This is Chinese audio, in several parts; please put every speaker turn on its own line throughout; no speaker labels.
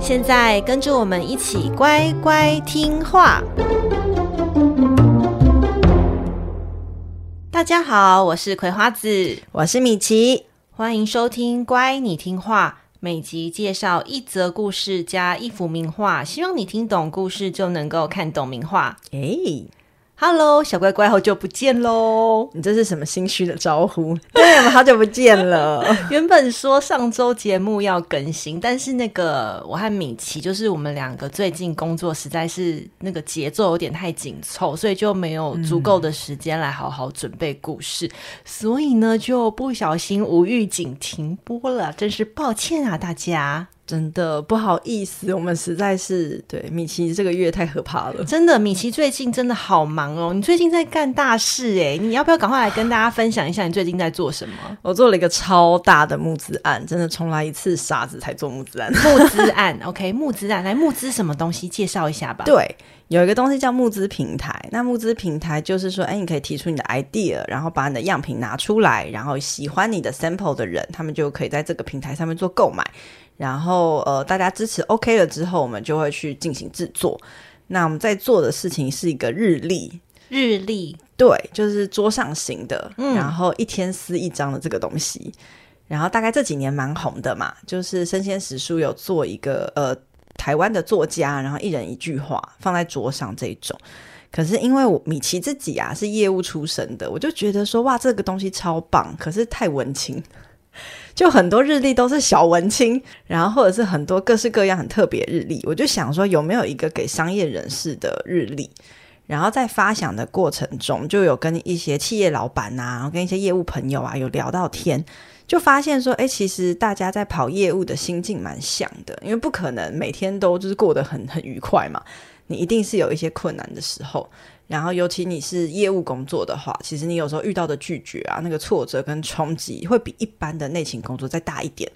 现在跟着我们一起乖乖听话。大家好，我是葵花子，
我是米奇，
欢迎收听《乖，你听话》。每集介绍一则故事加一幅名画，希望你听懂故事就能够看懂名画。
诶。
Hello，小乖乖，好久不见喽！
你这是什么心虚的招呼？对，我们好久不见了。
原本说上周节目要更新，但是那个我和米奇，就是我们两个最近工作实在是那个节奏有点太紧凑，所以就没有足够的时间来好好准备故事，嗯、所以呢就不小心无预警停播了，真是抱歉啊，大家。
真的不好意思，我们实在是对米奇这个月太可怕了。
真的，米奇最近真的好忙哦。你最近在干大事哎，你要不要赶快来跟大家分享一下你最近在做什么？
我做了一个超大的募资案，真的重来一次傻子才做募资案。
募资案，OK，募资案来募资什么东西？介绍一下吧。
对，有一个东西叫募资平台。那募资平台就是说，哎，你可以提出你的 idea，然后把你的样品拿出来，然后喜欢你的 sample 的人，他们就可以在这个平台上面做购买。然后呃，大家支持 OK 了之后，我们就会去进行制作。那我们在做的事情是一个日历，
日历
对，就是桌上型的，嗯、然后一天撕一张的这个东西。然后大概这几年蛮红的嘛，就是生鲜时书有做一个呃台湾的作家，然后一人一句话放在桌上这一种。可是因为我米奇自己啊是业务出身的，我就觉得说哇，这个东西超棒，可是太文青。就很多日历都是小文青，然后或者是很多各式各样很特别日历，我就想说有没有一个给商业人士的日历？然后在发想的过程中，就有跟一些企业老板啊，跟一些业务朋友啊有聊到天，就发现说，哎，其实大家在跑业务的心境蛮像的，因为不可能每天都就是过得很很愉快嘛，你一定是有一些困难的时候。然后，尤其你是业务工作的话，其实你有时候遇到的拒绝啊，那个挫折跟冲击会比一般的内勤工作再大一点。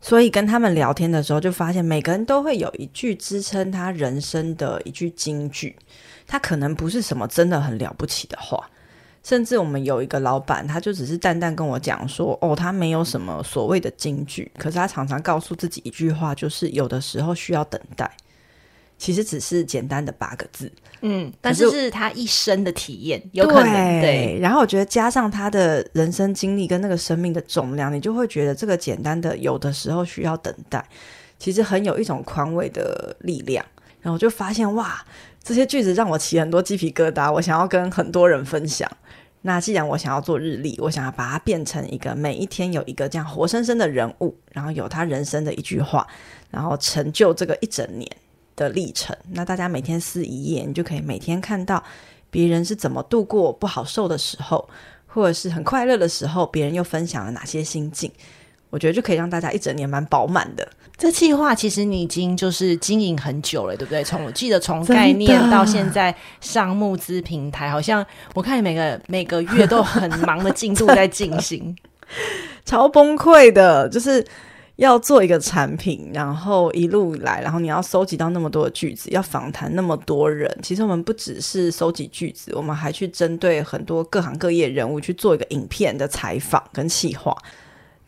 所以跟他们聊天的时候，就发现每个人都会有一句支撑他人生的一句金句。他可能不是什么真的很了不起的话，甚至我们有一个老板，他就只是淡淡跟我讲说：“哦，他没有什么所谓的金句，可是他常常告诉自己一句话，就是有的时候需要等待。”其实只是简单的八个字，
嗯，但是是他一生的体验，有可能对，对。
然后我觉得加上他的人生经历跟那个生命的重量，你就会觉得这个简单的有的时候需要等待，其实很有一种宽慰的力量。然后我就发现哇，这些句子让我起很多鸡皮疙瘩，我想要跟很多人分享。那既然我想要做日历，我想要把它变成一个每一天有一个这样活生生的人物，然后有他人生的一句话，然后成就这个一整年的历程，那大家每天撕一页，你就可以每天看到别人是怎么度过不好受的时候，或者是很快乐的时候，别人又分享了哪些心境。我觉得就可以让大家一整年蛮饱满的。
这计划其实你已经就是经营很久了，对不对？从我记得从概念到现在上募资平台，好像我看你每个每个月都很忙的进度在进行，
超崩溃的，就是。要做一个产品，然后一路来，然后你要收集到那么多的句子，要访谈那么多人。其实我们不只是收集句子，我们还去针对很多各行各业人物去做一个影片的采访跟企划，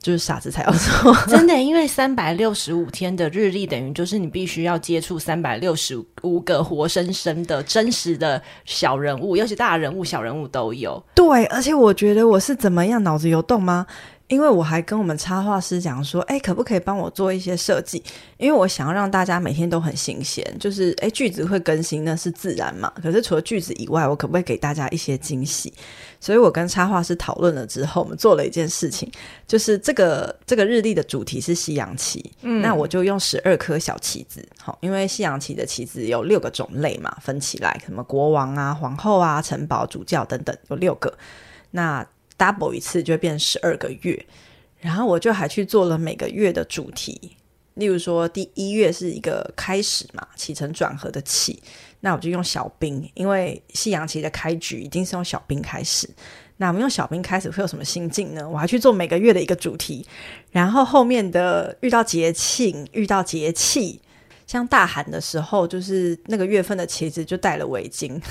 就是傻子才要做。
真的，因为三百六十五天的日历，等于就是你必须要接触三百六十五个活生生的真实的小人物，尤其大人物、小人物都有。
对，而且我觉得我是怎么样脑子有洞吗？因为我还跟我们插画师讲说，哎，可不可以帮我做一些设计？因为我想要让大家每天都很新鲜，就是哎，句子会更新那是自然嘛。可是除了句子以外，我可不可以给大家一些惊喜？所以我跟插画师讨论了之后，我们做了一件事情，就是这个这个日历的主题是西洋棋，嗯，那我就用十二颗小棋子，好，因为西洋棋的棋子有六个种类嘛，分起来，什么国王啊、皇后啊、城堡、主教等等，有六个，那。Double 一次就变十二个月，然后我就还去做了每个月的主题，例如说第一月是一个开始嘛，起承转合的起，那我就用小兵，因为西洋棋的开局一定是用小兵开始。那我们用小兵开始会有什么心境呢？我还去做每个月的一个主题，然后后面的遇到节庆，遇到节气。像大寒的时候，就是那个月份的旗子就戴了围巾，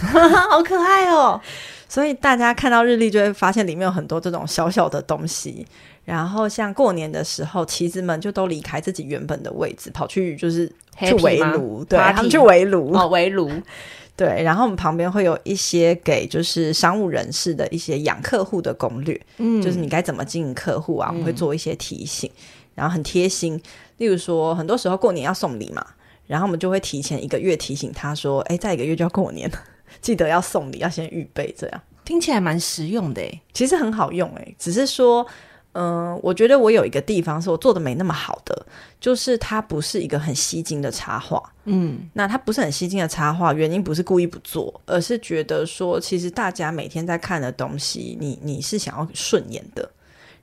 好可爱哦。
所以大家看到日历就会发现里面有很多这种小小的东西。然后像过年的时候，旗子们就都离开自己原本的位置，跑去就是去围炉，对，他们去围炉
哦，围炉。
对，然后我们旁边会有一些给就是商务人士的一些养客户的攻略，嗯，就是你该怎么经营客户啊，我们会做一些提醒，嗯、然后很贴心。例如说，很多时候过年要送礼嘛。然后我们就会提前一个月提醒他说：“哎，再一个月就要过年了，记得要送礼，要先预备。”这样
听起来蛮实用的诶，
其实很好用诶。只是说，嗯、呃，我觉得我有一个地方是我做的没那么好的，就是它不是一个很吸睛的插画。嗯，那它不是很吸睛的插画，原因不是故意不做，而是觉得说，其实大家每天在看的东西，你你是想要顺眼的，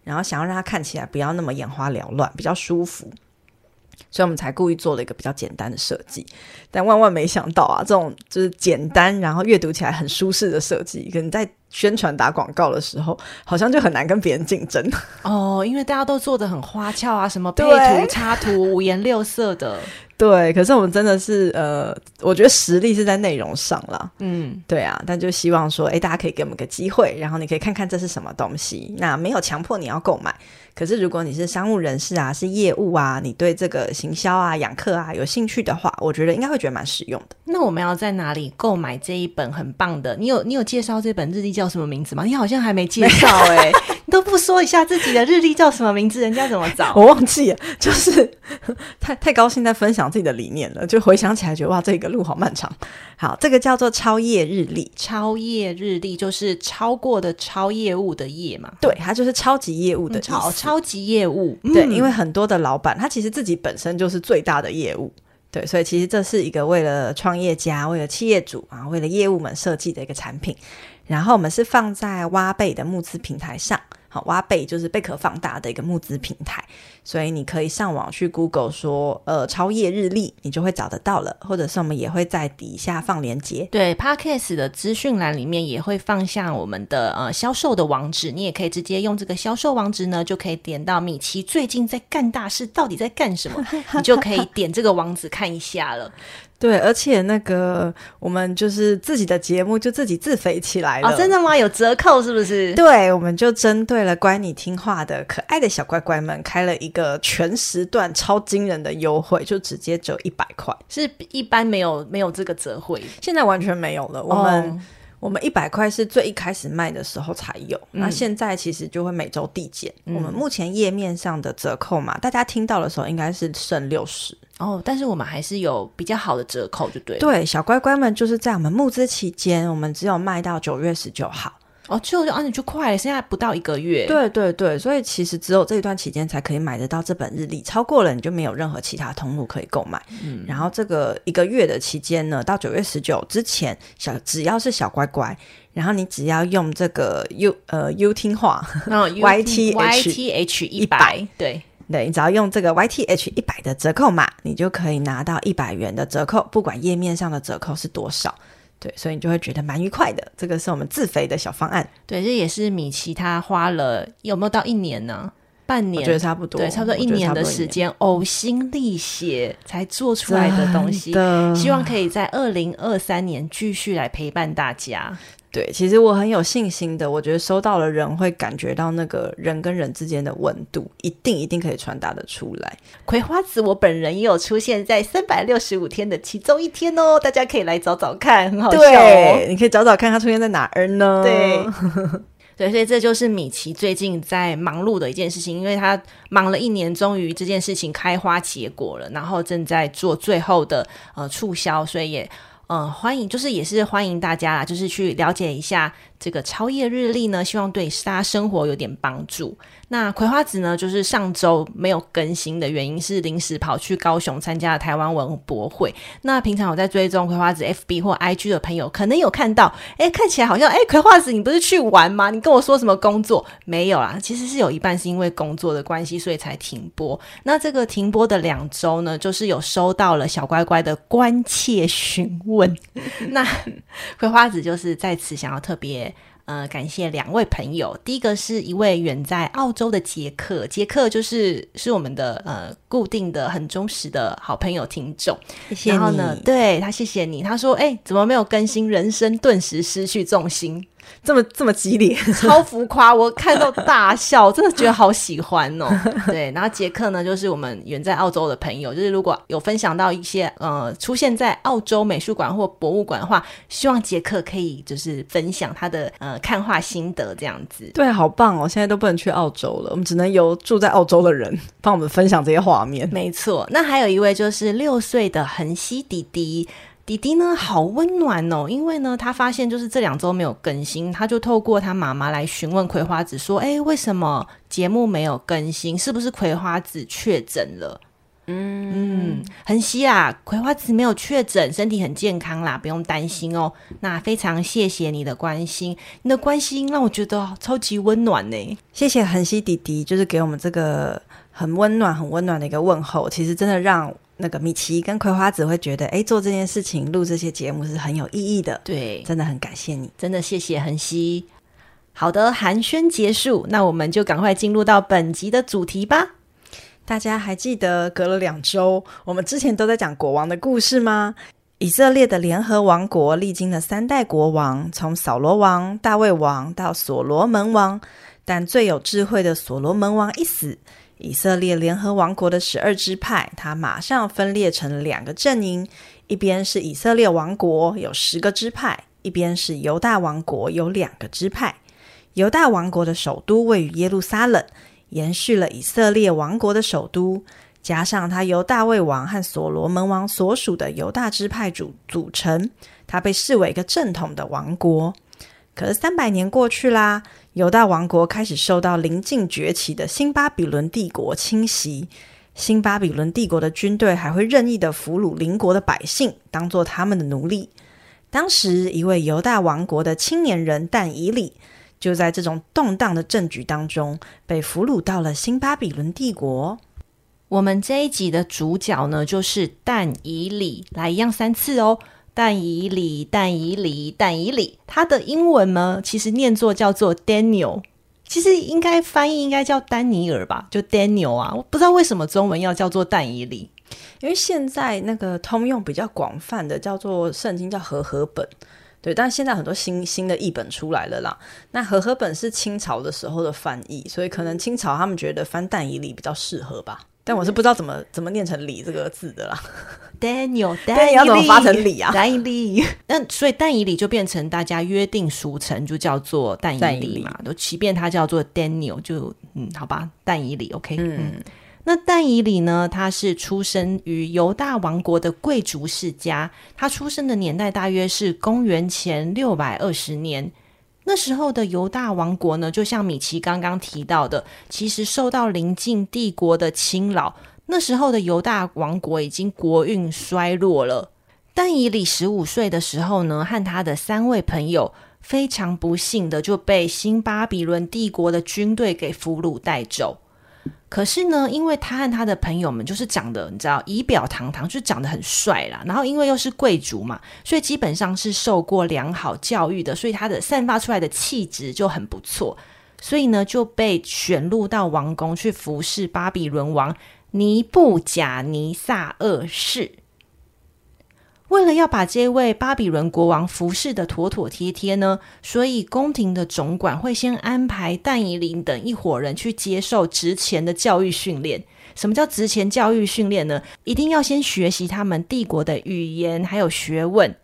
然后想要让它看起来不要那么眼花缭乱，比较舒服。所以我们才故意做了一个比较简单的设计，但万万没想到啊，这种就是简单，然后阅读起来很舒适的设计，可能在宣传打广告的时候，好像就很难跟别人竞争。
哦，因为大家都做得很花俏啊，什么配图、插图五颜六色的。
对，可是我们真的是呃，我觉得实力是在内容上了。嗯，对啊，但就希望说，哎，大家可以给我们个机会，然后你可以看看这是什么东西。那没有强迫你要购买，可是如果你是商务人士啊，是业务啊，你对这个行销啊、养客啊有兴趣的话，我觉得应该会觉得蛮实用的。
那我们要在哪里购买这一本很棒的？你有你有介绍这本日历叫什么名字吗？你好像还没介绍哎、欸，你都不说一下自己的日历叫什么名字，人家怎么找？
我忘记了，就是太太高兴在分享。自己的理念了，就回想起来觉得哇，这个路好漫长。好，这个叫做超业日历，
超业日历就是超过的超业务的业嘛？
对，它就是超级业务的
超、嗯、超级业务。
对，因为很多的老板他其实自己本身就是最大的业务，对，所以其实这是一个为了创业家、为了企业主啊、为了业务们设计的一个产品。然后我们是放在挖贝的募资平台上。好，挖贝就是贝壳放大的一个募资平台，所以你可以上网去 Google 说，呃，超业日历，你就会找得到了，或者是我们也会在底下放链接。
对，Podcast 的资讯栏里面也会放下我们的呃销售的网址，你也可以直接用这个销售网址呢，就可以点到米奇最近在干大事，到底在干什么，你就可以点这个网址看一下了。
对，而且那个我们就是自己的节目就自己自肥起来了。
哦，真的吗？有折扣是不是？
对，我们就针对了乖你听话的可爱的小乖乖们，开了一个全时段超惊人的优惠，就直接只有一百块，
是一般没有没有这个折惠，
现在完全没有了。我们、哦、我们一百块是最一开始卖的时候才有，嗯、那现在其实就会每周递减。嗯、我们目前页面上的折扣嘛，大家听到的时候应该是剩六十。
哦，但是我们还是有比较好的折扣，就对了。
对，小乖乖们就是在我们募资期间，我们只有卖到九月十九号。
哦，就啊，你就快了，现在不到一个月。
对对对，所以其实只有这一段期间才可以买得到这本日历，超过了你就没有任何其他通路可以购买。嗯，然后这个一个月的期间呢，到九月十九之前，小只要是小乖乖，然后你只要用这个 U 呃 U 听话，然后 Y T
Y T H 一百，对。
对，你只要用这个 YTH 一百的折扣码，你就可以拿到一百元的折扣，不管页面上的折扣是多少。对，所以你就会觉得蛮愉快的。这个是我们自肥的小方案。
对，这也是米奇他花了有没有到一年呢？半年，
我觉得差不多，
对，差不多一年的时间，呕心沥血才做出来的东西。希望可以在二零二三年继续来陪伴大家。
对，其实我很有信心的。我觉得收到了人会感觉到那个人跟人之间的温度，一定一定可以传达的出来。
葵花籽，我本人也有出现在三百六十五天的其中一天哦，大家可以来找找看，很好笑哦。
对，你可以找找看它出现在哪儿呢？
对，对，所以这就是米奇最近在忙碌的一件事情，因为他忙了一年，终于这件事情开花结果了，然后正在做最后的呃促销，所以也。嗯，欢迎，就是也是欢迎大家啦，就是去了解一下这个超越日历呢，希望对大家生活有点帮助。那葵花籽呢，就是上周没有更新的原因是临时跑去高雄参加了台湾文博会。那平常有在追踪葵花籽 FB 或 IG 的朋友，可能有看到，哎，看起来好像，哎，葵花籽你不是去玩吗？你跟我说什么工作？没有啦，其实是有一半是因为工作的关系，所以才停播。那这个停播的两周呢，就是有收到了小乖乖的关切询问。那 葵花籽就是在此想要特别。呃，感谢两位朋友。第一个是一位远在澳洲的杰克，杰克就是是我们的呃固定的、很忠实的好朋友听众。谢谢。然后呢，对他谢谢你。他说：“哎，怎么没有更新？人生顿时失去重心。”
这么这么激烈，
超浮夸，我看到大笑，真的觉得好喜欢哦。对，然后杰克呢，就是我们远在澳洲的朋友，就是如果有分享到一些呃出现在澳洲美术馆或博物馆的话，希望杰克可以就是分享他的呃看画心得这样子。
对，好棒哦！现在都不能去澳洲了，我们只能由住在澳洲的人帮我们分享这些画面。
没错，那还有一位就是六岁的恒熙弟弟。弟弟呢，好温暖哦，因为呢，他发现就是这两周没有更新，他就透过他妈妈来询问葵花子说：“哎，为什么节目没有更新？是不是葵花子确诊了？”嗯嗯，恒熙啊，葵花子没有确诊，身体很健康啦，不用担心哦。那非常谢谢你的关心，你的关心让我觉得超级温暖呢。
谢谢恒熙弟弟，就是给我们这个很温暖、很温暖的一个问候，其实真的让。那个米奇跟葵花子会觉得，哎，做这件事情、录这些节目是很有意义的。
对，
真的很感谢你，
真的谢谢恒熙。好的，寒暄结束，那我们就赶快进入到本集的主题吧。
大家还记得隔了两周，我们之前都在讲国王的故事吗？以色列的联合王国历经了三代国王，从扫罗王、大卫王到所罗门王，但最有智慧的所罗门王一死。以色列联合王国的十二支派，它马上分裂成两个阵营：一边是以色列王国，有十个支派；一边是犹大王国，有两个支派。犹大王国的首都位于耶路撒冷，延续了以色列王国的首都，加上它由大卫王和所罗门王所属的犹大支派组组成，它被视为一个正统的王国。可是三百年过去啦。犹大王国开始受到临近崛起的新巴比伦帝国侵袭，新巴比伦帝国的军队还会任意的俘虏邻国的百姓，当做他们的奴隶。当时，一位犹大王国的青年人但以理，就在这种动荡的政局当中，被俘虏到了新巴比伦帝国。
我们这一集的主角呢，就是但以理，来一样三次哦。但以理，但以理，但以理，它的英文呢，其实念作叫做 Daniel，其实应该翻译应该叫丹尼尔吧，就 Daniel 啊，我不知道为什么中文要叫做但以理，
因为现在那个通用比较广泛的叫做圣经叫和合本，对，但现在很多新新的译本出来了啦，那和合本是清朝的时候的翻译，所以可能清朝他们觉得翻但以理比较适合吧。但我是不知道怎么怎么念成“理”这个字的啦。
Daniel，
但要怎么发成“李”啊？
但以理，那所以但以里就变成大家约定俗成，就叫做但以里嘛。都即便他叫做 Daniel，就嗯，好吧，但以里，OK，嗯。嗯那但以里呢？他是出生于犹大王国的贵族世家，他出生的年代大约是公元前六百二十年。那时候的犹大王国呢，就像米奇刚刚提到的，其实受到邻近帝国的侵扰。那时候的犹大王国已经国运衰落了。但以理十五岁的时候呢，和他的三位朋友非常不幸的就被新巴比伦帝国的军队给俘虏带走。可是呢，因为他和他的朋友们就是长得，你知道，仪表堂堂，就长得很帅啦。然后因为又是贵族嘛，所以基本上是受过良好教育的，所以他的散发出来的气质就很不错。所以呢，就被选入到王宫去服侍巴比伦王尼布甲尼撒二世。为了要把这位巴比伦国王服侍的妥妥帖帖呢，所以宫廷的总管会先安排但以林等一伙人去接受职前的教育训练。什么叫职前教育训练呢？一定要先学习他们帝国的语言还有学问。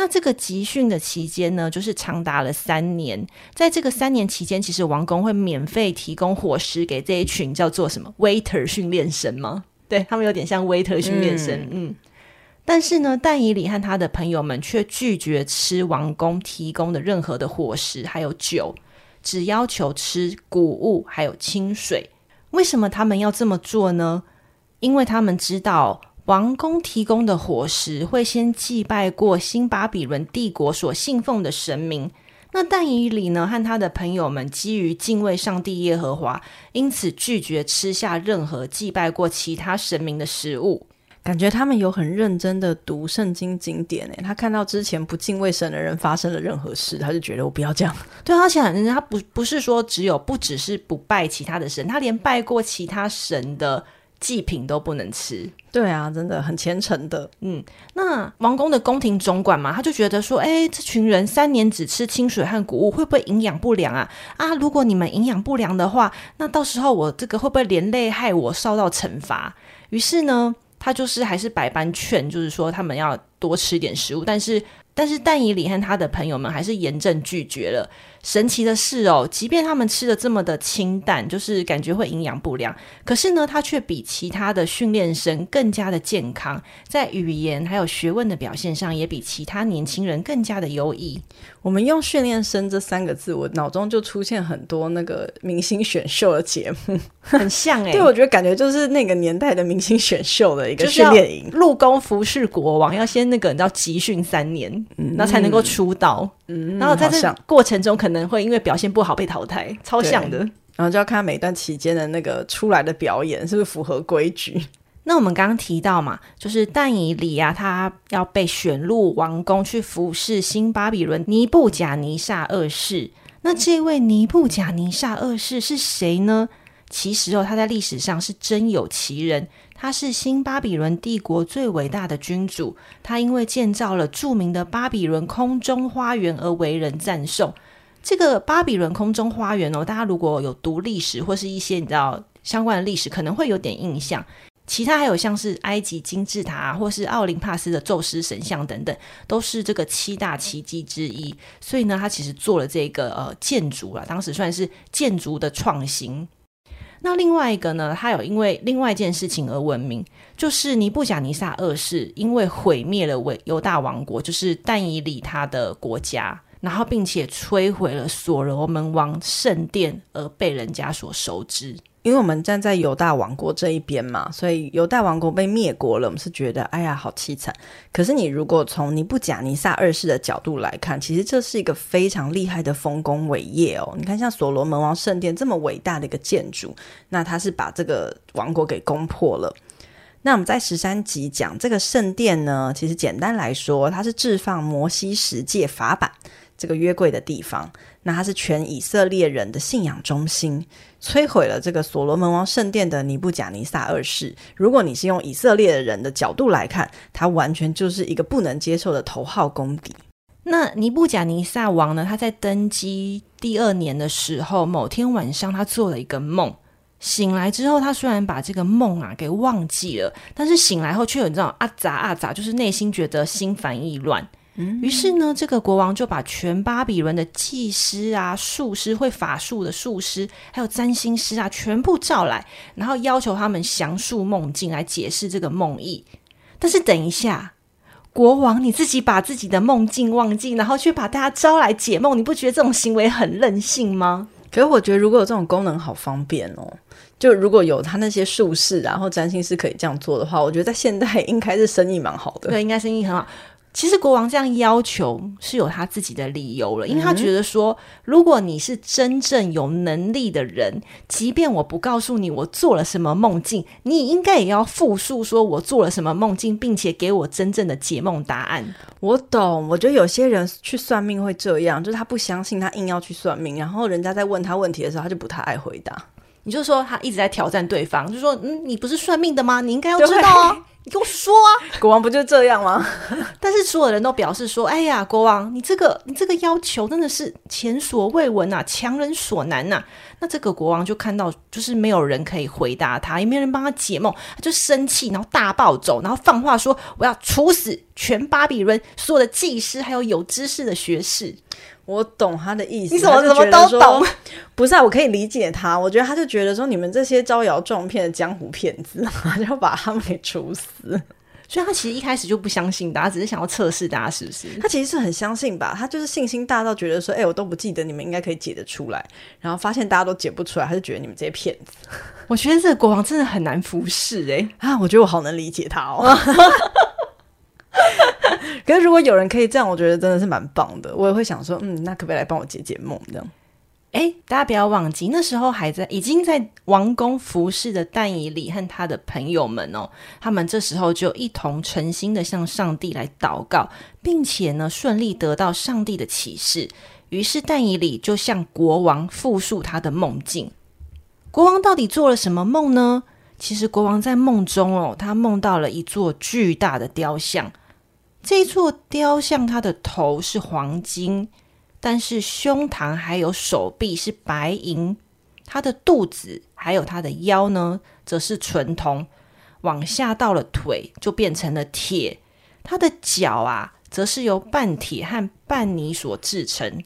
那这个集训的期间呢，就是长达了三年。在这个三年期间，其实王宫会免费提供伙食给这一群叫做什么 waiter 训练生吗？对，他们有点像 waiter 训练生，嗯。嗯但是呢，但以理和他的朋友们却拒绝吃王宫提供的任何的伙食，还有酒，只要求吃谷物还有清水。为什么他们要这么做呢？因为他们知道王宫提供的伙食会先祭拜过新巴比伦帝国所信奉的神明。那但以理呢，和他的朋友们基于敬畏上帝耶和华，因此拒绝吃下任何祭拜过其他神明的食物。
感觉他们有很认真的读圣经经典诶，他看到之前不敬畏神的人发生了任何事，他就觉得我不要这样。
对，他想，他不不是说只有不只是不拜其他的神，他连拜过其他神的祭品都不能吃。
对啊，真的很虔诚的。
嗯，那王宫的宫廷总管嘛，他就觉得说，哎，这群人三年只吃清水和谷物，会不会营养不良啊？啊，如果你们营养不良的话，那到时候我这个会不会连累害我受到惩罚？于是呢。他就是还是百般劝，就是说他们要多吃点食物，但是但是但以里和他的朋友们还是严正拒绝了。神奇的是哦，即便他们吃的这么的清淡，就是感觉会营养不良，可是呢，他却比其他的训练生更加的健康，在语言还有学问的表现上，也比其他年轻人更加的优异。
我们用“训练生”这三个字，我脑中就出现很多那个明星选秀的节目，
很像哎、欸。
对，我觉得感觉就是那个年代的明星选秀的一个训练营，
入宫服侍国王，要先那个你知道集训三年，嗯，然后才能够出道。嗯，然后在这过程中可能会因为表现不好被淘汰，超像的。
然后就要看每段期间的那个出来的表演是不是符合规矩。
那我们刚刚提到嘛，就是但以里啊，他要被选入王宫去服侍新巴比伦尼布贾尼撒二世。那这位尼布贾尼撒二世是谁呢？其实哦，他在历史上是真有其人。他是新巴比伦帝国最伟大的君主，他因为建造了著名的巴比伦空中花园而为人赞颂。这个巴比伦空中花园哦，大家如果有读历史或是一些你知道相关的历史，可能会有点印象。其他还有像是埃及金字塔，或是奥林帕斯的宙斯神像等等，都是这个七大奇迹之一。所以呢，他其实做了这个呃建筑啊，当时算是建筑的创新。那另外一个呢，他有因为另外一件事情而闻名，就是尼布甲尼撒二世因为毁灭了犹犹大王国，就是但以理他的国家，然后并且摧毁了所罗门王圣殿而被人家所熟知。
因为我们站在犹大王国这一边嘛，所以犹大王国被灭国了，我们是觉得哎呀好凄惨。可是你如果从尼布甲尼撒二世的角度来看，其实这是一个非常厉害的丰功伟业哦。你看，像所罗门王圣殿这么伟大的一个建筑，那他是把这个王国给攻破了。那我们在十三集讲这个圣殿呢，其实简单来说，它是置放摩西十诫法版这个约柜的地方。那它是全以色列人的信仰中心。摧毁了这个所罗门王圣殿的尼布甲尼撒二世，如果你是用以色列人的角度来看，他完全就是一个不能接受的头号公敌。
那尼布甲尼撒王呢？他在登基第二年的时候，某天晚上他做了一个梦，醒来之后，他虽然把这个梦啊给忘记了，但是醒来后却有这种啊杂啊杂，就是内心觉得心烦意乱。于是呢，这个国王就把全巴比伦的祭师啊、术师会法术的术师，还有占星师啊，全部召来，然后要求他们详述梦境来解释这个梦意。但是等一下，国王你自己把自己的梦境忘记，然后却把大家招来解梦，你不觉得这种行为很任性吗？
可是我觉得如果有这种功能，好方便哦。就如果有他那些术士，然后占星师可以这样做的话，我觉得在现代应该是生意蛮好的。
对，应该生意很好。其实国王这样要求是有他自己的理由了，因为他觉得说，如果你是真正有能力的人，即便我不告诉你我做了什么梦境，你应该也要复述说我做了什么梦境，并且给我真正的解梦答案。
我懂，我觉得有些人去算命会这样，就是他不相信，他硬要去算命，然后人家在问他问题的时候，他就不太爱回答。
你就说他一直在挑战对方，就说嗯，你不是算命的吗？你应该要知道啊。你跟我说啊，
国王不就这样吗？
但是所有人都表示说：“哎呀，国王，你这个你这个要求真的是前所未闻啊，强人所难呐、啊。”那这个国王就看到，就是没有人可以回答他，也没有人帮他解梦，他就生气，然后大暴走，然后放话说：“我要处死全巴比伦所有的祭师，还有有知识的学士。”
我懂他的意思，
你怎么怎么都懂？
不是啊，我可以理解他。我觉得他就觉得说，你们这些招摇撞骗的江湖骗子，就要把他们给处死。
所以他其实一开始就不相信大家，只是想要测试大家是不是？
他其实是很相信吧，他就是信心大到觉得说，哎、欸，我都不记得，你们应该可以解得出来。然后发现大家都解不出来，他就觉得你们这些骗子。
我觉得这个国王真的很难服侍哎、欸、
啊！我觉得我好能理解他哦。可是如果有人可以这样，我觉得真的是蛮棒的。我也会想说，嗯，那可不可以来帮我解解梦这样？
哎，大家不要忘记，那时候还在已经在王宫服侍的但以理和他的朋友们哦，他们这时候就一同诚心的向上帝来祷告，并且呢顺利得到上帝的启示。于是但以理就向国王复述他的梦境。国王到底做了什么梦呢？其实国王在梦中哦，他梦到了一座巨大的雕像，这座雕像它的头是黄金。但是胸膛还有手臂是白银，他的肚子还有他的腰呢，则是纯铜，往下到了腿就变成了铁，他的脚啊，则是由半铁和半泥所制成。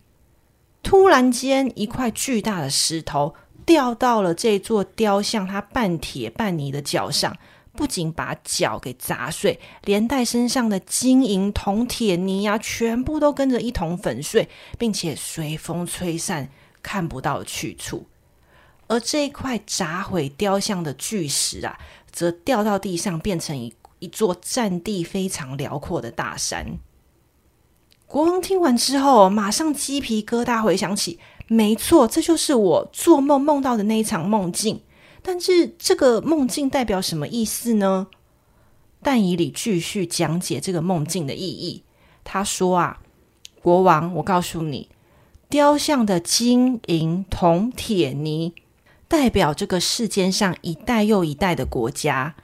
突然间，一块巨大的石头掉到了这座雕像，它半铁半泥的脚上。不仅把脚给砸碎，连带身上的金银铜铁泥啊，全部都跟着一同粉碎，并且随风吹散，看不到去处。而这一块砸毁雕像的巨石啊，则掉到地上，变成一一座占地非常辽阔的大山。国王听完之后，马上鸡皮疙瘩，回想起，没错，这就是我做梦梦到的那一场梦境。但是这个梦境代表什么意思呢？但以理继续讲解这个梦境的意义。他说啊，国王，我告诉你，雕像的金银铜铁泥代表这个世间上一代又一代的国家。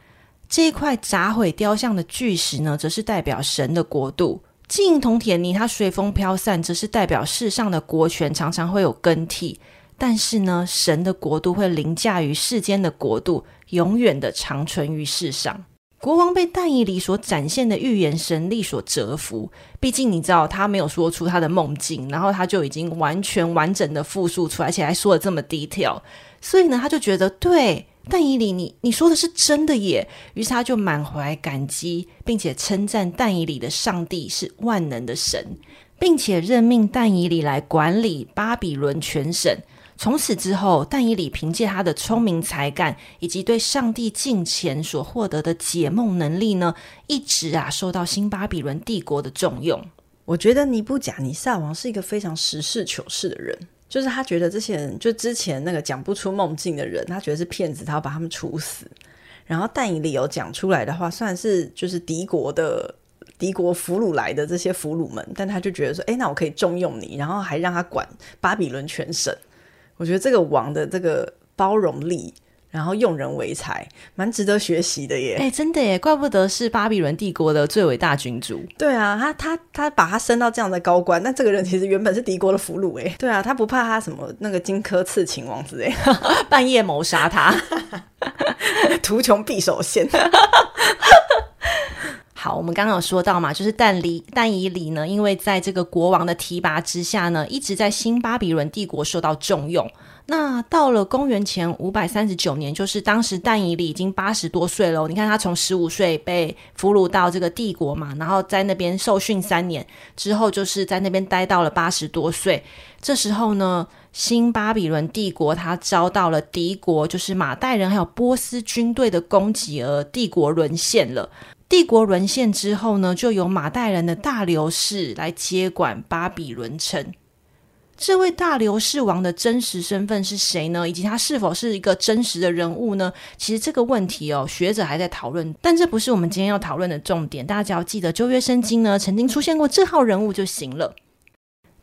这一块砸毁雕像的巨石呢，则是代表神的国度。金银铜铁泥它随风飘散，则是代表世上的国权常常会有更替。但是呢，神的国度会凌驾于世间的国度，永远的长存于世上。国王被但以理所展现的预言神力所折服，毕竟你知道他没有说出他的梦境，然后他就已经完全完整的复述出来，而且还说的这么 detail，所以呢，他就觉得对，但以理你你说的是真的耶。于是他就满怀感激，并且称赞但以理的上帝是万能的神，并且任命但以理来管理巴比伦全省。从此之后，但以理凭借他的聪明才干以及对上帝敬虔所获得的解梦能力呢，一直啊受到新巴比伦帝国的重用。
我觉得尼布甲尼撒王是一个非常实事求是的人，就是他觉得这些人，就之前那个讲不出梦境的人，他觉得是骗子，他要把他们处死。然后但以理有讲出来的话，算是就是敌国的敌国俘虏来的这些俘虏们，但他就觉得说，哎，那我可以重用你，然后还让他管巴比伦全省。我觉得这个王的这个包容力，然后用人为才，蛮值得学习的耶！
哎，真的耶，怪不得是巴比伦帝国的最伟大君主。
对啊，他他他把他升到这样的高官，那这个人其实原本是敌国的俘虏哎。对啊，他不怕他什么那个荆轲刺秦王之类，
半夜谋杀他，
图穷匕首现。
好，我们刚刚有说到嘛，就是但以但以理呢，因为在这个国王的提拔之下呢，一直在新巴比伦帝国受到重用。那到了公元前五百三十九年，就是当时但以理已经八十多岁了。你看他从十五岁被俘虏到这个帝国嘛，然后在那边受训三年之后，就是在那边待到了八十多岁。这时候呢，新巴比伦帝国他遭到了敌国，就是马代人还有波斯军队的攻击，而帝国沦陷了。帝国沦陷之后呢，就由马代人的大流士来接管巴比伦城。这位大流士王的真实身份是谁呢？以及他是否是一个真实的人物呢？其实这个问题哦，学者还在讨论，但这不是我们今天要讨论的重点。大家只要记得旧约圣经呢，曾经出现过这号人物就行了。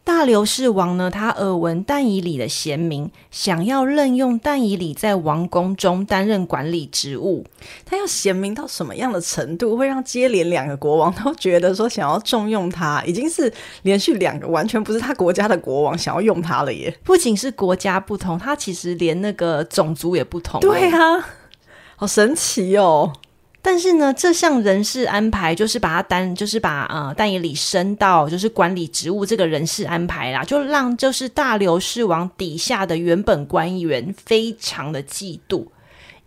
大流士王呢，他耳闻但以理的贤明，想要任用但以理在王宫中担任管理职务。
他要贤明到什么样的程度，会让接连两个国王都觉得说想要重用他？已经是连续两个完全不是他国家的国王想要用他了耶！
不仅是国家不同，他其实连那个种族也不同。
对啊，好神奇哦！
但是呢，这项人事安排就是把他单，就是把呃但以理升到就是管理职务这个人事安排啦，就让就是大刘氏王底下的原本官员非常的嫉妒，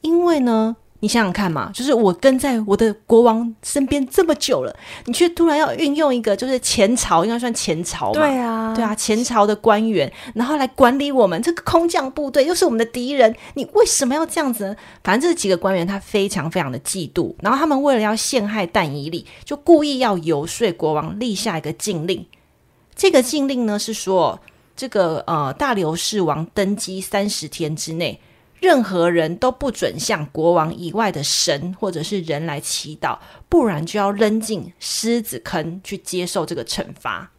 因为呢，你想想看嘛，就是我跟在我的国王身边这么久了，你却突然要运用一个就是前朝，应该算前朝嘛？
对啊，
对啊，前朝的官员，然后来管理我们这个空降部队，又是我们的敌人，你为什么要这样子呢？反正这几个官员他非常非常的嫉妒，然后他们为了要陷害但以理，就故意要游说国王立下一个禁令。这个禁令呢是说，这个呃大流士王登基三十天之内。任何人都不准向国王以外的神或者是人来祈祷，不然就要扔进狮子坑去接受这个惩罚。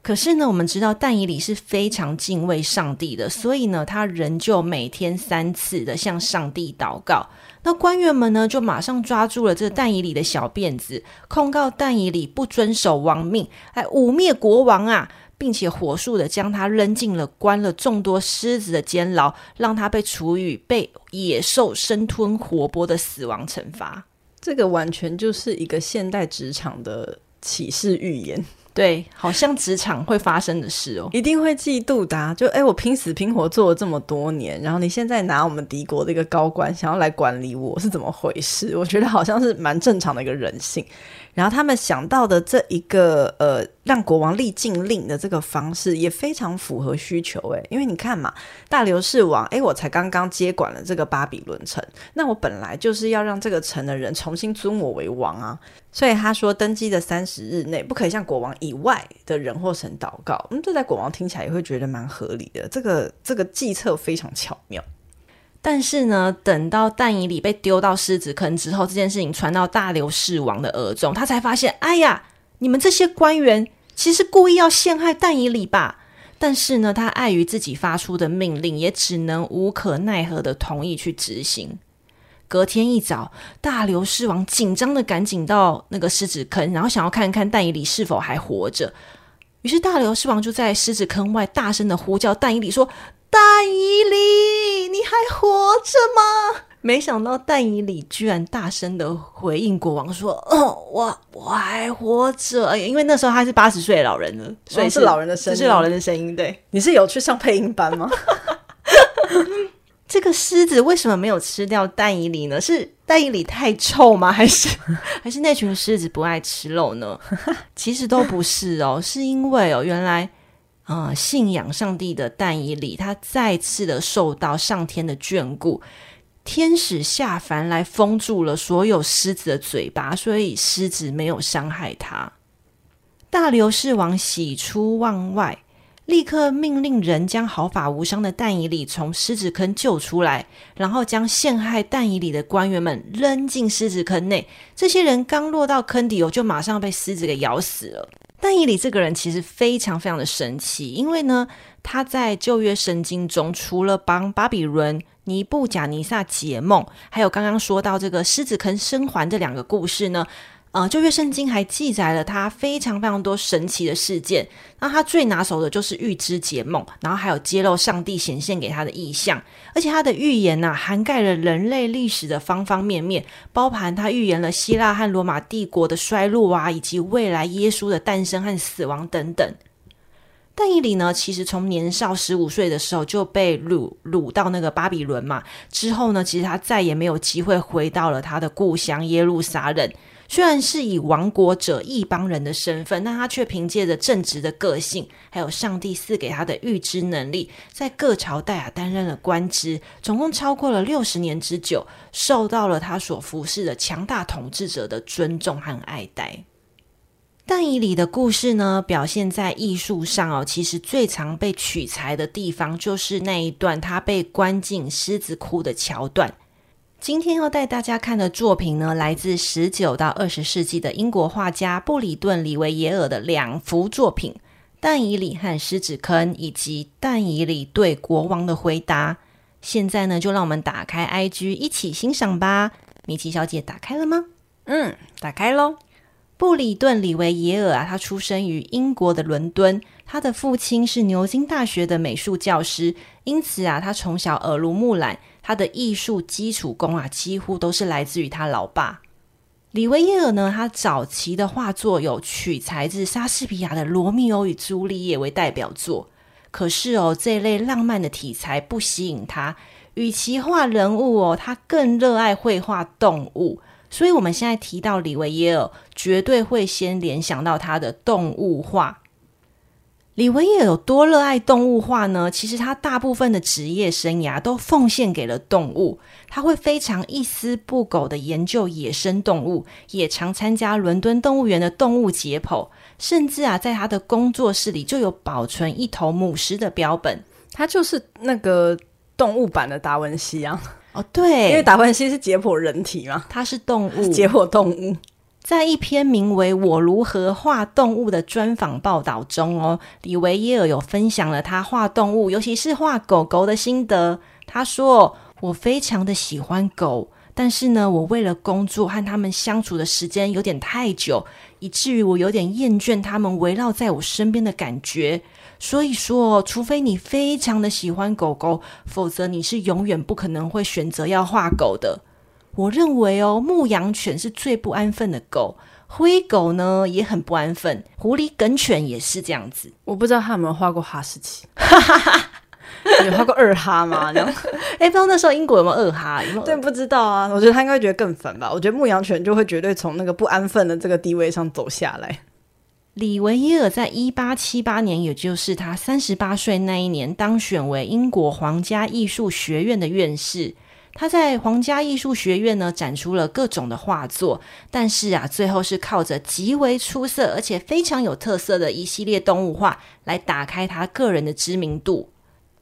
可是呢，我们知道但以理是非常敬畏上帝的，所以呢，他仍旧每天三次的向上帝祷告。那官员们呢，就马上抓住了这但以理的小辫子，控告但以理不遵守王命，来污蔑国王啊！并且火速的将他扔进了关了众多狮子的监牢，让他被处以被野兽生吞活剥的死亡惩罚。
这个完全就是一个现代职场的启示预言。
对，好像职场会发生的事哦，
一定会嫉妒的啊。就哎，我拼死拼活做了这么多年，然后你现在拿我们敌国的一个高官想要来管理我，是怎么回事？我觉得好像是蛮正常的一个人性。然后他们想到的这一个呃，让国王立禁令的这个方式也非常符合需求诶，因为你看嘛，大流士王，诶，我才刚刚接管了这个巴比伦城，那我本来就是要让这个城的人重新尊我为王啊，所以他说登基的三十日内不可以向国王以外的人或神祷告，嗯，这在国王听起来也会觉得蛮合理的，这个这个计策非常巧妙。
但是呢，等到但以理被丢到狮子坑之后，这件事情传到大流士王的耳中，他才发现，哎呀，你们这些官员其实故意要陷害但以理吧？但是呢，他碍于自己发出的命令，也只能无可奈何的同意去执行。隔天一早，大流狮王紧张的赶紧到那个狮子坑，然后想要看看但以里是否还活着。于是大流狮王就在狮子坑外大声的呼叫但以里说。但以里，你还活着吗？没想到但以里居然大声的回应国王说：“哦，我我还活着。”因为那时候他是八十岁的老人了，所以是老人的声音，是老人的声音。对，
你是有去上配音班吗？
这个狮子为什么没有吃掉蛋以里呢？是蛋以里太臭吗？还是 还是那群狮子不爱吃肉呢？其实都不是哦，是因为哦，原来。啊、呃，信仰上帝的蛋以里，他再次的受到上天的眷顾，天使下凡来封住了所有狮子的嘴巴，所以狮子没有伤害他。大流士王喜出望外，立刻命令人将毫发无伤的但以理从狮子坑救出来，然后将陷害但以理的官员们扔进狮子坑内。这些人刚落到坑底，哦，就马上被狮子给咬死了。但以理这个人其实非常非常的神奇，因为呢，他在旧约圣经中，除了帮巴比伦、尼布甲尼撒解梦，还有刚刚说到这个狮子坑生还这两个故事呢。呃，旧约圣经还记载了他非常非常多神奇的事件。那他最拿手的就是预知解梦，然后还有揭露上帝显现给他的意象。而且他的预言呢、涵盖了人类历史的方方面面，包含他预言了希腊和罗马帝国的衰落啊，以及未来耶稣的诞生和死亡等等。但以理呢，其实从年少十五岁的时候就被掳掳到那个巴比伦嘛，之后呢，其实他再也没有机会回到了他的故乡耶路撒冷。虽然是以亡国者异邦人的身份，但他却凭借着正直的个性，还有上帝赐给他的预知能力，在各朝代啊担任了官职，总共超过了六十年之久，受到了他所服侍的强大统治者的尊重和爱戴。但以里的故事呢，表现在艺术上哦，其实最常被取材的地方，就是那一段他被关进狮子窟的桥段。今天要带大家看的作品呢，来自十九到二十世纪的英国画家布里顿·李维耶尔的两幅作品《但以里和狮子坑》以及《但以里对国王的回答》。现在呢，就让我们打开 IG 一起欣赏吧。米奇小姐打开了吗？
嗯，打开喽。
布里顿·李维耶尔啊，他出生于英国的伦敦，他的父亲是牛津大学的美术教师，因此啊，他从小耳濡目染。他的艺术基础功啊，几乎都是来自于他老爸。李维耶尔呢，他早期的画作有取材自莎士比亚的《罗密欧与朱丽叶》为代表作。可是哦，这一类浪漫的题材不吸引他，与其画人物哦，他更热爱绘画动物。所以，我们现在提到李维耶尔，绝对会先联想到他的动物画。李维也有多热爱动物画呢？其实他大部分的职业生涯都奉献给了动物。他会非常一丝不苟的研究野生动物，也常参加伦敦动物园的动物解剖，甚至啊，在他的工作室里就有保存一头母狮的标本。
他就是那个动物版的达文西啊！
哦，对，
因为达文西是解剖人体嘛，
他是动物，
解剖动物。
在一篇名为《我如何画动物》的专访报道中，哦，李维耶尔有分享了他画动物，尤其是画狗狗的心得。他说：“我非常的喜欢狗，但是呢，我为了工作和他们相处的时间有点太久，以至于我有点厌倦他们围绕在我身边的感觉。所以说，除非你非常的喜欢狗狗，否则你是永远不可能会选择要画狗的。”我认为哦，牧羊犬是最不安分的狗，灰狗呢也很不安分，狐狸梗犬也是这样子。
我不知道他有没有画过哈士奇，有画过二哈吗？这样，
哎，不知道那时候英国有没有二哈？有没有？
对，不知道啊。我觉得他应该觉得更烦吧。我觉得牧羊犬就会绝对从那个不安分的这个地位上走下来。
李维耶尔在一八七八年，也就是他三十八岁那一年，当选为英国皇家艺术学院的院士。他在皇家艺术学院呢，展出了各种的画作，但是啊，最后是靠着极为出色而且非常有特色的一系列动物画来打开他个人的知名度。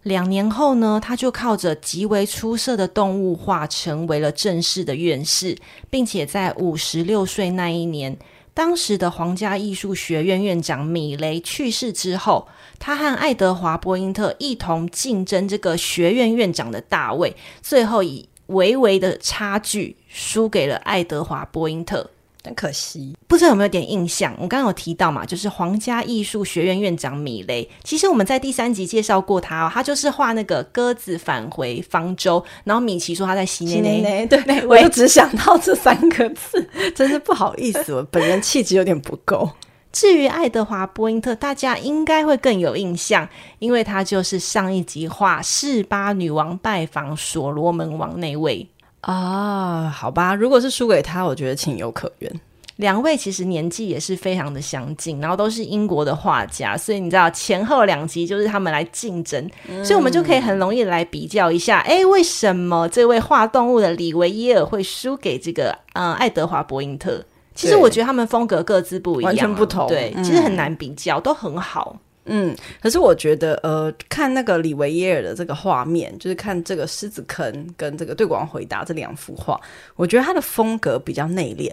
两年后呢，他就靠着极为出色的动物画成为了正式的院士，并且在五十六岁那一年，当时的皇家艺术学院院长米雷去世之后。他和爱德华·波因特一同竞争这个学院院长的大位，最后以微微的差距输给了爱德华·波因特。
很可惜，
不知道有没有点印象？我刚刚有提到嘛，就是皇家艺术学院院长米雷。其实我们在第三集介绍过他哦，他就是画那个鸽子返回方舟，然后米奇说他在西内内。
对，对我就只想到这三个字，真是不好意思，我本人气质有点不够。
至于爱德华·波因特，大家应该会更有印象，因为他就是上一集画示巴女王拜访所罗门王那位
啊。好吧，如果是输给他，我觉得情有可原。
两位其实年纪也是非常的相近，然后都是英国的画家，所以你知道前后两集就是他们来竞争，嗯、所以我们就可以很容易来比较一下，哎，为什么这位画动物的李维耶尔会输给这个嗯、呃、爱德华·伯因特？其实我觉得他们风格各自不一样，
完全不同。
对，嗯、其实很难比较，都很好。
嗯，可是我觉得，呃，看那个李维耶尔的这个画面，就是看这个狮子坑跟这个对国王回答这两幅画，我觉得他的风格比较内敛。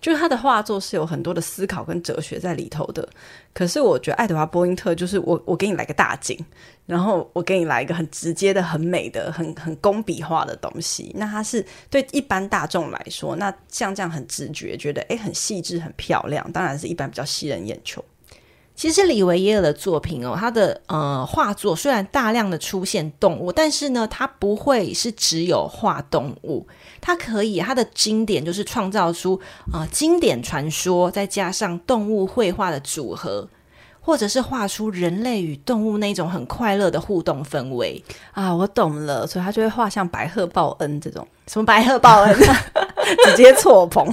就是他的画作是有很多的思考跟哲学在里头的，可是我觉得爱德华波因特就是我，我给你来个大景，然后我给你来一个很直接的、很美的、很很工笔画的东西。那他是对一般大众来说，那像这样很直觉，觉得诶很细致、很漂亮，当然是一般比较吸人眼球。
其实李维耶尔的作品哦，他的呃画作虽然大量的出现动物，但是呢，他不会是只有画动物，他可以他的经典就是创造出啊、呃、经典传说，再加上动物绘画的组合，或者是画出人类与动物那种很快乐的互动氛围
啊，我懂了，所以他就会画像白鹤报恩这种，
什么白鹤报恩，
直接错棚。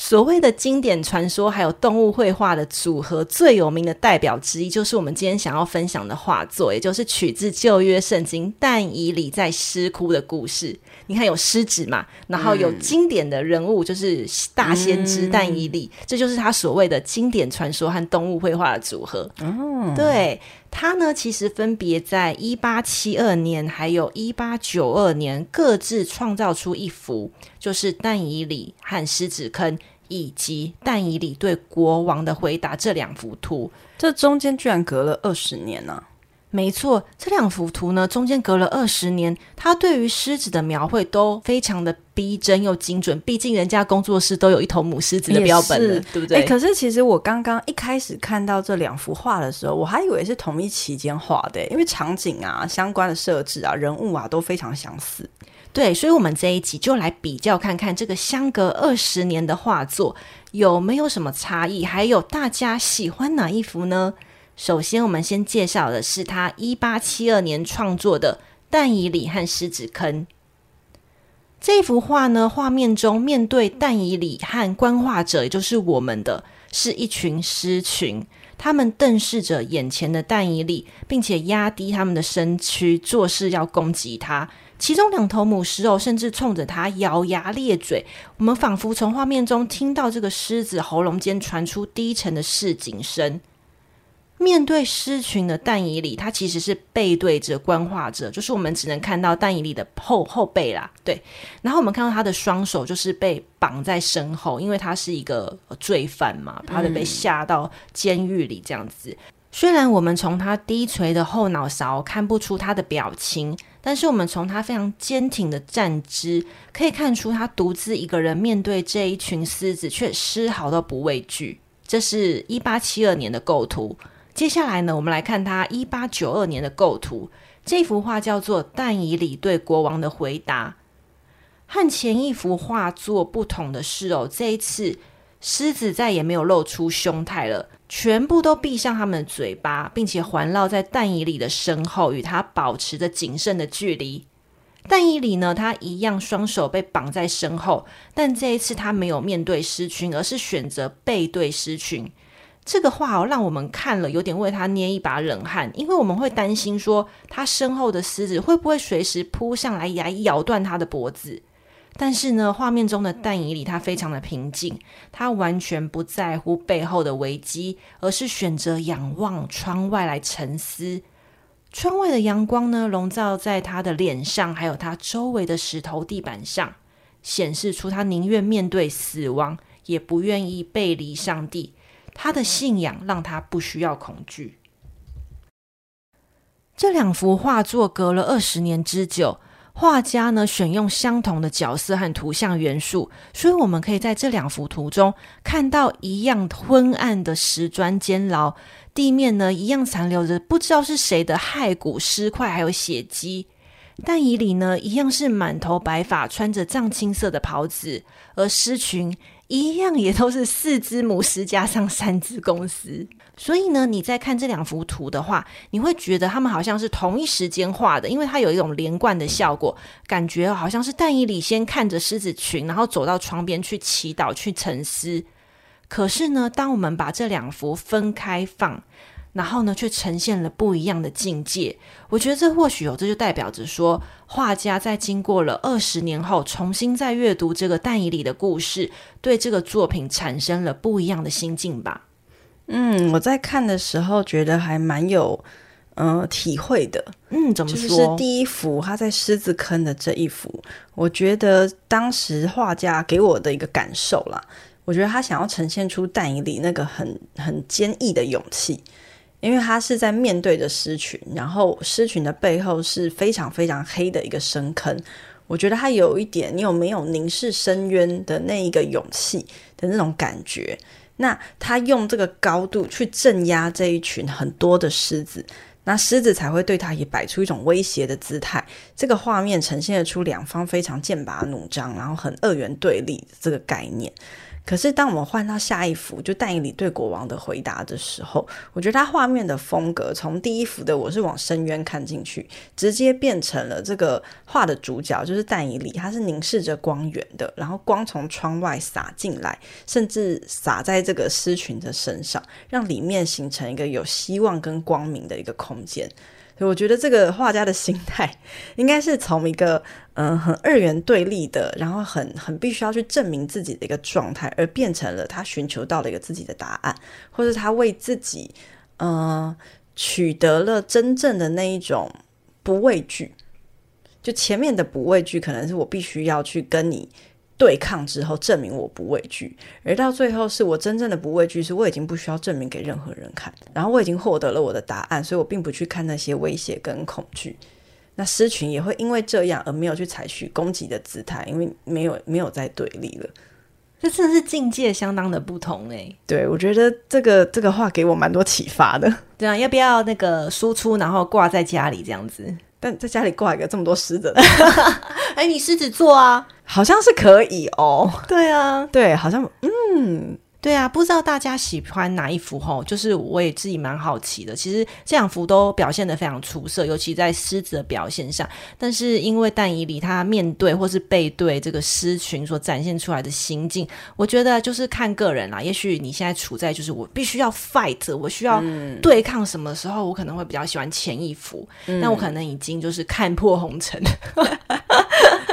所谓的经典传说，还有动物绘画的组合，最有名的代表之一，就是我们今天想要分享的画作，也就是取自旧约圣经但以理在狮窟的故事。你看有狮子嘛，然后有经典的人物，就是大先知但以理，嗯、这就是他所谓的经典传说和动物绘画的组合。哦，对，他呢，其实分别在一八七二年还有一八九二年各自创造出一幅，就是但以理和狮子坑。以及但以理对国王的回答这两幅图，
这中间居然隔了二十年呢、啊？
没错，这两幅图呢，中间隔了二十年，他对于狮子的描绘都非常的逼真又精准。毕竟人家工作室都有一头母狮子的标本了，对不对？
可是其实我刚刚一开始看到这两幅画的时候，我还以为是同一期间画的，因为场景啊、相关的设置啊、人物啊都非常相似。
对，所以，我们这一集就来比较看看这个相隔二十年的画作有没有什么差异，还有大家喜欢哪一幅呢？首先，我们先介绍的是他一八七二年创作的《但以理和狮子坑》这幅画呢。画面中面对但以理和观画者，也就是我们的，是一群狮群。他们瞪视着眼前的但以理，并且压低他们的身躯，做事要攻击他。其中两头母狮哦，甚至冲着他咬牙咧嘴。我们仿佛从画面中听到这个狮子喉咙间传出低沉的示警声。面对狮群的但以里，他其实是背对着观画者，就是我们只能看到但以里的后后背啦。对，然后我们看到他的双手就是被绑在身后，因为他是一个罪犯嘛，他的被下到监狱里这样子。嗯。虽然我们从他低垂的后脑勺看不出他的表情，但是我们从他非常坚挺的站姿可以看出，他独自一个人面对这一群狮子，却丝毫都不畏惧。这是一八七二年的构图。接下来呢，我们来看他一八九二年的构图。这幅画叫做《但以理对国王的回答》。和前一幅画作不同的是哦，这一次狮子再也没有露出凶态了，全部都闭上他们的嘴巴，并且环绕在但以理的身后，与他保持着谨慎的距离。但以理呢，他一样双手被绑在身后，但这一次他没有面对狮群，而是选择背对狮群。这个话哦，让我们看了有点为他捏一把冷汗，因为我们会担心说，他身后的狮子会不会随时扑上来来咬断他的脖子。但是呢，画面中的但以理他非常的平静，他完全不在乎背后的危机，而是选择仰望窗外来沉思。窗外的阳光呢，笼罩在他的脸上，还有他周围的石头地板上，显示出他宁愿面对死亡，也不愿意背离上帝。他的信仰让他不需要恐惧。这两幅画作隔了二十年之久，画家呢选用相同的角色和图像元素，所以我们可以在这两幅图中看到一样昏暗的石砖监牢，地面呢一样残留着不知道是谁的骸骨尸块，还有血迹。但以里呢一样是满头白发，穿着藏青色的袍子，而狮群。一样也都是四只母狮加上三只公狮，所以呢，你在看这两幅图的话，你会觉得他们好像是同一时间画的，因为它有一种连贯的效果，感觉好像是但以里先看着狮子群，然后走到窗边去祈祷、去沉思。可是呢，当我们把这两幅分开放。然后呢，却呈现了不一样的境界。我觉得这或许有，这就代表着说，画家在经过了二十年后，重新再阅读这个但以里的故事，对这个作品产生了不一样的心境吧。
嗯，我在看的时候觉得还蛮有呃体会的。
嗯，怎么说？
就是第一幅他在狮子坑的这一幅，我觉得当时画家给我的一个感受啦，我觉得他想要呈现出但以里那个很很坚毅的勇气。因为他是在面对着狮群，然后狮群的背后是非常非常黑的一个深坑。我觉得他有一点，你有没有凝视深渊的那一个勇气的那种感觉？那他用这个高度去镇压这一群很多的狮子，那狮子才会对他也摆出一种威胁的姿态。这个画面呈现出两方非常剑拔弩张，然后很二元对立这个概念。可是，当我们换到下一幅，就戴以里对国王的回答的时候，我觉得他画面的风格从第一幅的我是往深渊看进去，直接变成了这个画的主角就是戴以里，他是凝视着光源的，然后光从窗外洒进来，甚至洒在这个狮群的身上，让里面形成一个有希望跟光明的一个空间。所以我觉得这个画家的心态应该是从一个嗯、很二元对立的，然后很很必须要去证明自己的一个状态，而变成了他寻求到了一个自己的答案，或是他为自己嗯、取得了真正的那一种不畏惧。就前面的不畏惧，可能是我必须要去跟你。对抗之后，证明我不畏惧，而到最后，是我真正的不畏惧，是我已经不需要证明给任何人看，然后我已经获得了我的答案，所以我并不去看那些威胁跟恐惧。那狮群也会因为这样而没有去采取攻击的姿态，因为没有没有在对立了。
这真的是境界相当的不同哎。
对，我觉得这个这个话给我蛮多启发的。
对啊，要不要那个输出，然后挂在家里这样子？
但在家里挂一个这么多狮子，
哎，你狮子座啊？
好像是可以哦。
对啊，
对，好像嗯，
对啊，不知道大家喜欢哪一幅吼？就是我也自己蛮好奇的。其实这两幅都表现的非常出色，尤其在狮子的表现上。但是因为但以理他面对或是背对这个狮群所展现出来的心境，我觉得就是看个人啦。也许你现在处在就是我必须要 fight，我需要对抗什么时候，我可能会比较喜欢前一幅。那、嗯、我可能已经就是看破红尘。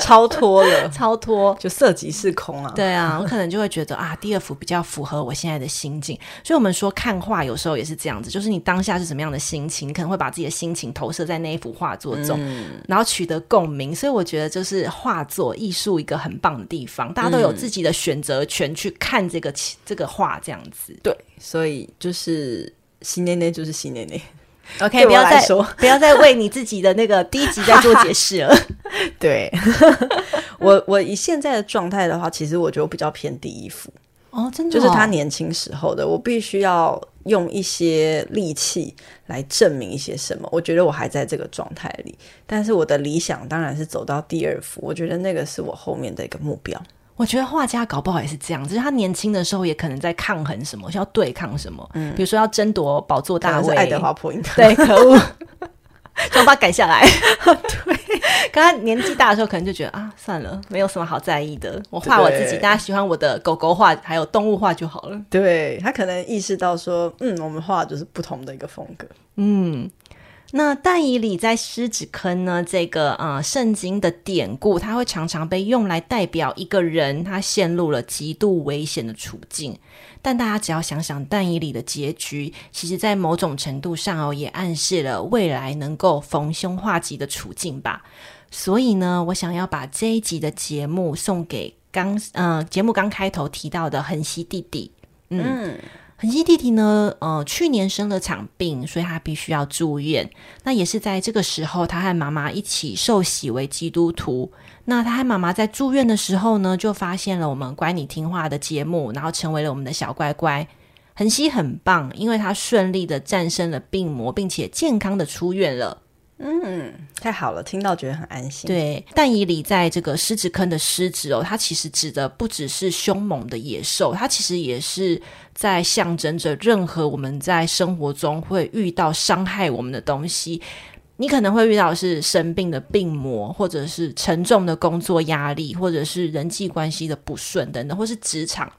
超脱了，
超脱
就色即是空啊！
对啊，我可能就会觉得啊，第二幅比较符合我现在的心境。所以，我们说看画有时候也是这样子，就是你当下是什么样的心情，你可能会把自己的心情投射在那一幅画作中，嗯、然后取得共鸣。所以，我觉得就是画作艺术一个很棒的地方，大家都有自己的选择权去看这个这个画，这样子。
对，所以就是喜捏捏就是喜捏捏。
OK，不要再说，不要再为你自己的那个第一集在做解释了。
对，我我以现在的状态的话，其实我觉得我比较偏第一幅
哦，真的，
就是他年轻时候的，我必须要用一些力气来证明一些什么。我觉得我还在这个状态里，但是我的理想当然是走到第二幅，我觉得那个是我后面的一个目标。
我觉得画家搞不好也是这样，就是他年轻的时候也可能在抗衡什么，需要对抗什么。嗯，比如说要争夺宝座大位，
爱德华普因特。
对，可恶，就把它改下来。对，刚刚年纪大的时候，可能就觉得啊，算了，没有什么好在意的，我画我自己，大家喜欢我的狗狗画，还有动物画就好了。
对，他可能意识到说，嗯，我们画就是不同的一个风格。
嗯。那但以理在狮子坑呢？这个呃，圣经的典故，它会常常被用来代表一个人他陷入了极度危险的处境。但大家只要想想但以里的结局，其实在某种程度上哦，也暗示了未来能够逢凶化吉的处境吧。所以呢，我想要把这一集的节目送给刚呃节目刚开头提到的恒熙弟弟，嗯。恒熙弟弟呢，呃，去年生了场病，所以他必须要住院。那也是在这个时候，他和妈妈一起受洗为基督徒。那他和妈妈在住院的时候呢，就发现了我们乖你听话的节目，然后成为了我们的小乖乖。恒熙很棒，因为他顺利的战胜了病魔，并且健康的出院了。
嗯，太好了，听到觉得很安心。
对，但以理在这个狮子坑的狮子哦，它其实指的不只是凶猛的野兽，它其实也是在象征着任何我们在生活中会遇到伤害我们的东西。你可能会遇到是生病的病魔，或者是沉重的工作压力，或者是人际关系的不顺等等，或是职场。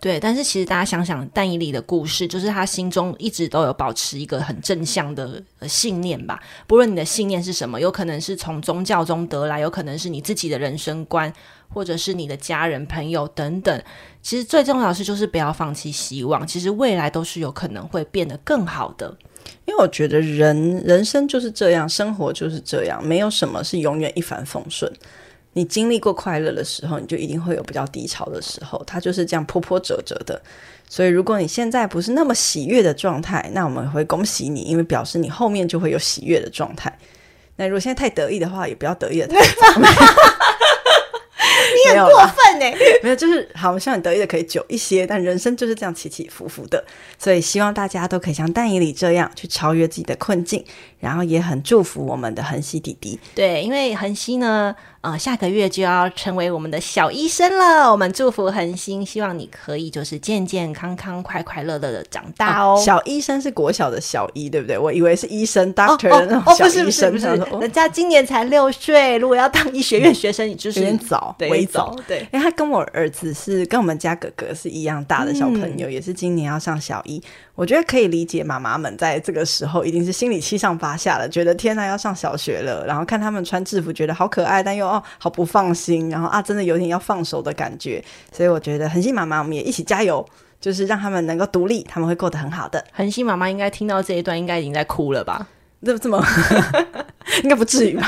对，但是其实大家想想，但以理的故事，就是他心中一直都有保持一个很正向的信念吧。不论你的信念是什么，有可能是从宗教中得来，有可能是你自己的人生观，或者是你的家人、朋友等等。其实最重要的是，就是不要放弃希望。其实未来都是有可能会变得更好的。
因为我觉得人人生就是这样，生活就是这样，没有什么是永远一帆风顺。你经历过快乐的时候，你就一定会有比较低潮的时候，它就是这样波波折折的。所以，如果你现在不是那么喜悦的状态，那我们会恭喜你，因为表示你后面就会有喜悦的状态。那如果现在太得意的话，也不要得意的太早。
你很过分呢，
没有，就是好像你得意的可以久一些，但人生就是这样起起伏伏的。所以，希望大家都可以像但以理这样去超越自己的困境，然后也很祝福我们的恒熙弟弟。
对，因为恒熙呢。呃，下个月就要成为我们的小医生了。我们祝福恒星，希望你可以就是健健康康、快快乐乐的长大哦。
小医生是国小的小医，对不对？我以为是医生，doctor 的那种小医生。
不是不是不是，人家今年才六岁，如果要当医学院学生，你就是有点早，微早。对，因为
他跟我儿子是跟我们家哥哥是一样大的小朋友，也是今年要上小一。我觉得可以理解妈妈们在这个时候一定是心里七上八下了，觉得天呐，要上小学了，然后看他们穿制服，觉得好可爱，但又哦好不放心，然后啊真的有点要放手的感觉。所以我觉得恒星妈妈，我们也一起加油，就是让他们能够独立，他们会过得很好的。
恒星妈妈应该听到这一段，应该已经在哭了吧？
这这么应该不至于吧？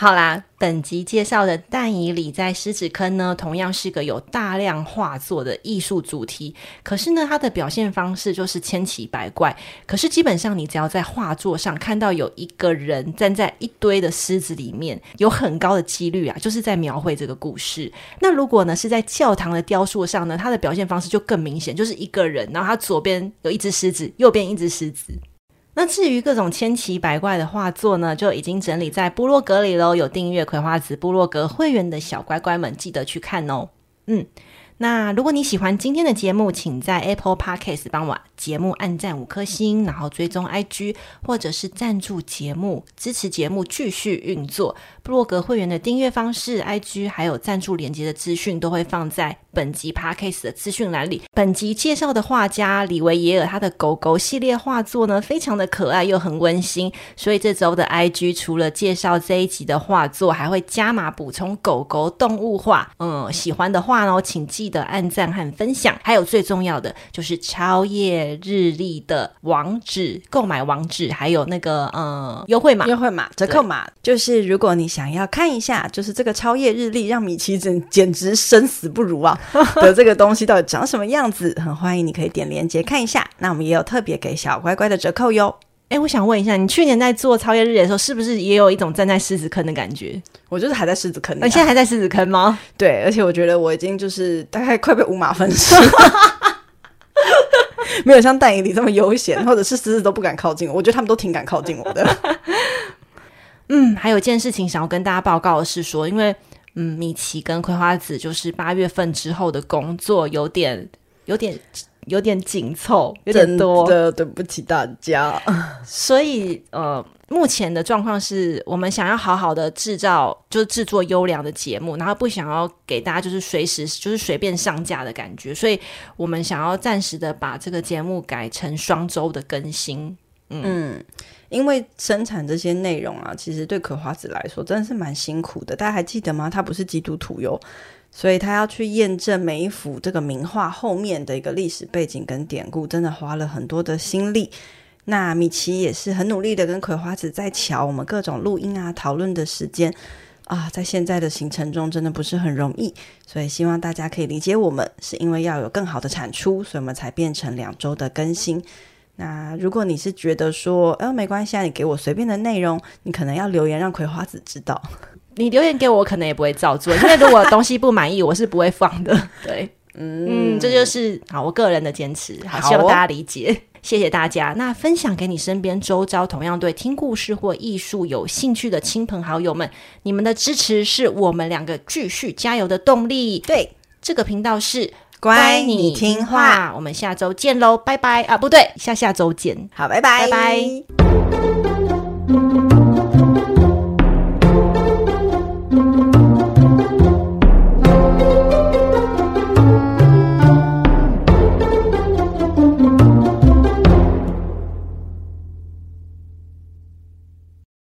好啦，本集介绍的但以里在狮子坑呢，同样是个有大量画作的艺术主题。可是呢，它的表现方式就是千奇百怪。可是基本上，你只要在画作上看到有一个人站在一堆的狮子里面，有很高的几率啊，就是在描绘这个故事。那如果呢是在教堂的雕塑上呢，它的表现方式就更明显，就是一个人，然后他左边有一只狮子，右边一只狮子。那至于各种千奇百怪的画作呢，就已经整理在部落格里喽。有订阅葵花籽部落格会员的小乖乖们，记得去看哦。嗯，那如果你喜欢今天的节目，请在 Apple Podcast 帮我节目按赞五颗星，然后追踪 IG，或者是赞助节目，支持节目继续运作。布洛格会员的订阅方式、IG 还有赞助连接的资讯都会放在本集 Podcast 的资讯栏里。本集介绍的画家李维耶尔，他的狗狗系列画作呢，非常的可爱又很温馨。所以这周的 IG 除了介绍这一集的画作，还会加码补充狗狗动物画。嗯，喜欢的话呢，请记得按赞和分享。还有最重要的就是超页日历的网址、购买网址，还有那个呃优惠码、
优惠码、折扣码，就是如果你想要看一下，就是这个超页日历让米奇简简直生死不如啊 的这个东西到底长什么样子，很欢迎你可以点链接看一下。那我们也有特别给小乖乖的折扣哟。
哎，我想问一下，你去年在做超越日历的时候，是不是也有一种站在狮子坑的感觉？
我就是还在狮子坑，
你现在还在狮子坑吗？
对，而且我觉得我已经就是大概快被五马分尸，没有像戴以理这么悠闲，或者是狮子都不敢靠近我。我觉得他们都挺敢靠近我的。
嗯，还有一件事情想要跟大家报告的是说，因为嗯，米奇跟葵花子就是八月份之后的工作有点有点。有点紧凑，有点多，
真的对不起大家。
所以，呃，目前的状况是我们想要好好的制造，就是制作优良的节目，然后不想要给大家就是随时就是随便上架的感觉，所以我们想要暂时的把这个节目改成双周的更新。嗯，
嗯，因为生产这些内容啊，其实对可华子来说真的是蛮辛苦的。大家还记得吗？他不是基督徒哟。所以他要去验证每一幅这个名画后面的一个历史背景跟典故，真的花了很多的心力。那米奇也是很努力的跟葵花子在瞧我们各种录音啊、讨论的时间啊，在现在的行程中真的不是很容易。所以希望大家可以理解我们，是因为要有更好的产出，所以我们才变成两周的更新。那如果你是觉得说，呃，没关系啊，你给我随便的内容，你可能要留言让葵花子知道。
你留言给我，我可能也不会照做，因为如果东西不满意，我是不会放的。对，嗯，嗯，这就是好我个人的坚持，好，希望大家理解，哦、谢谢大家。那分享给你身边周遭同样对听故事或艺术有兴趣的亲朋好友们，你们的支持是我们两个继续加油的动力。
对，
这个频道是
乖，你听话，
我们下周见喽，拜拜。啊，不对，下下周见，
好，拜拜，
拜拜。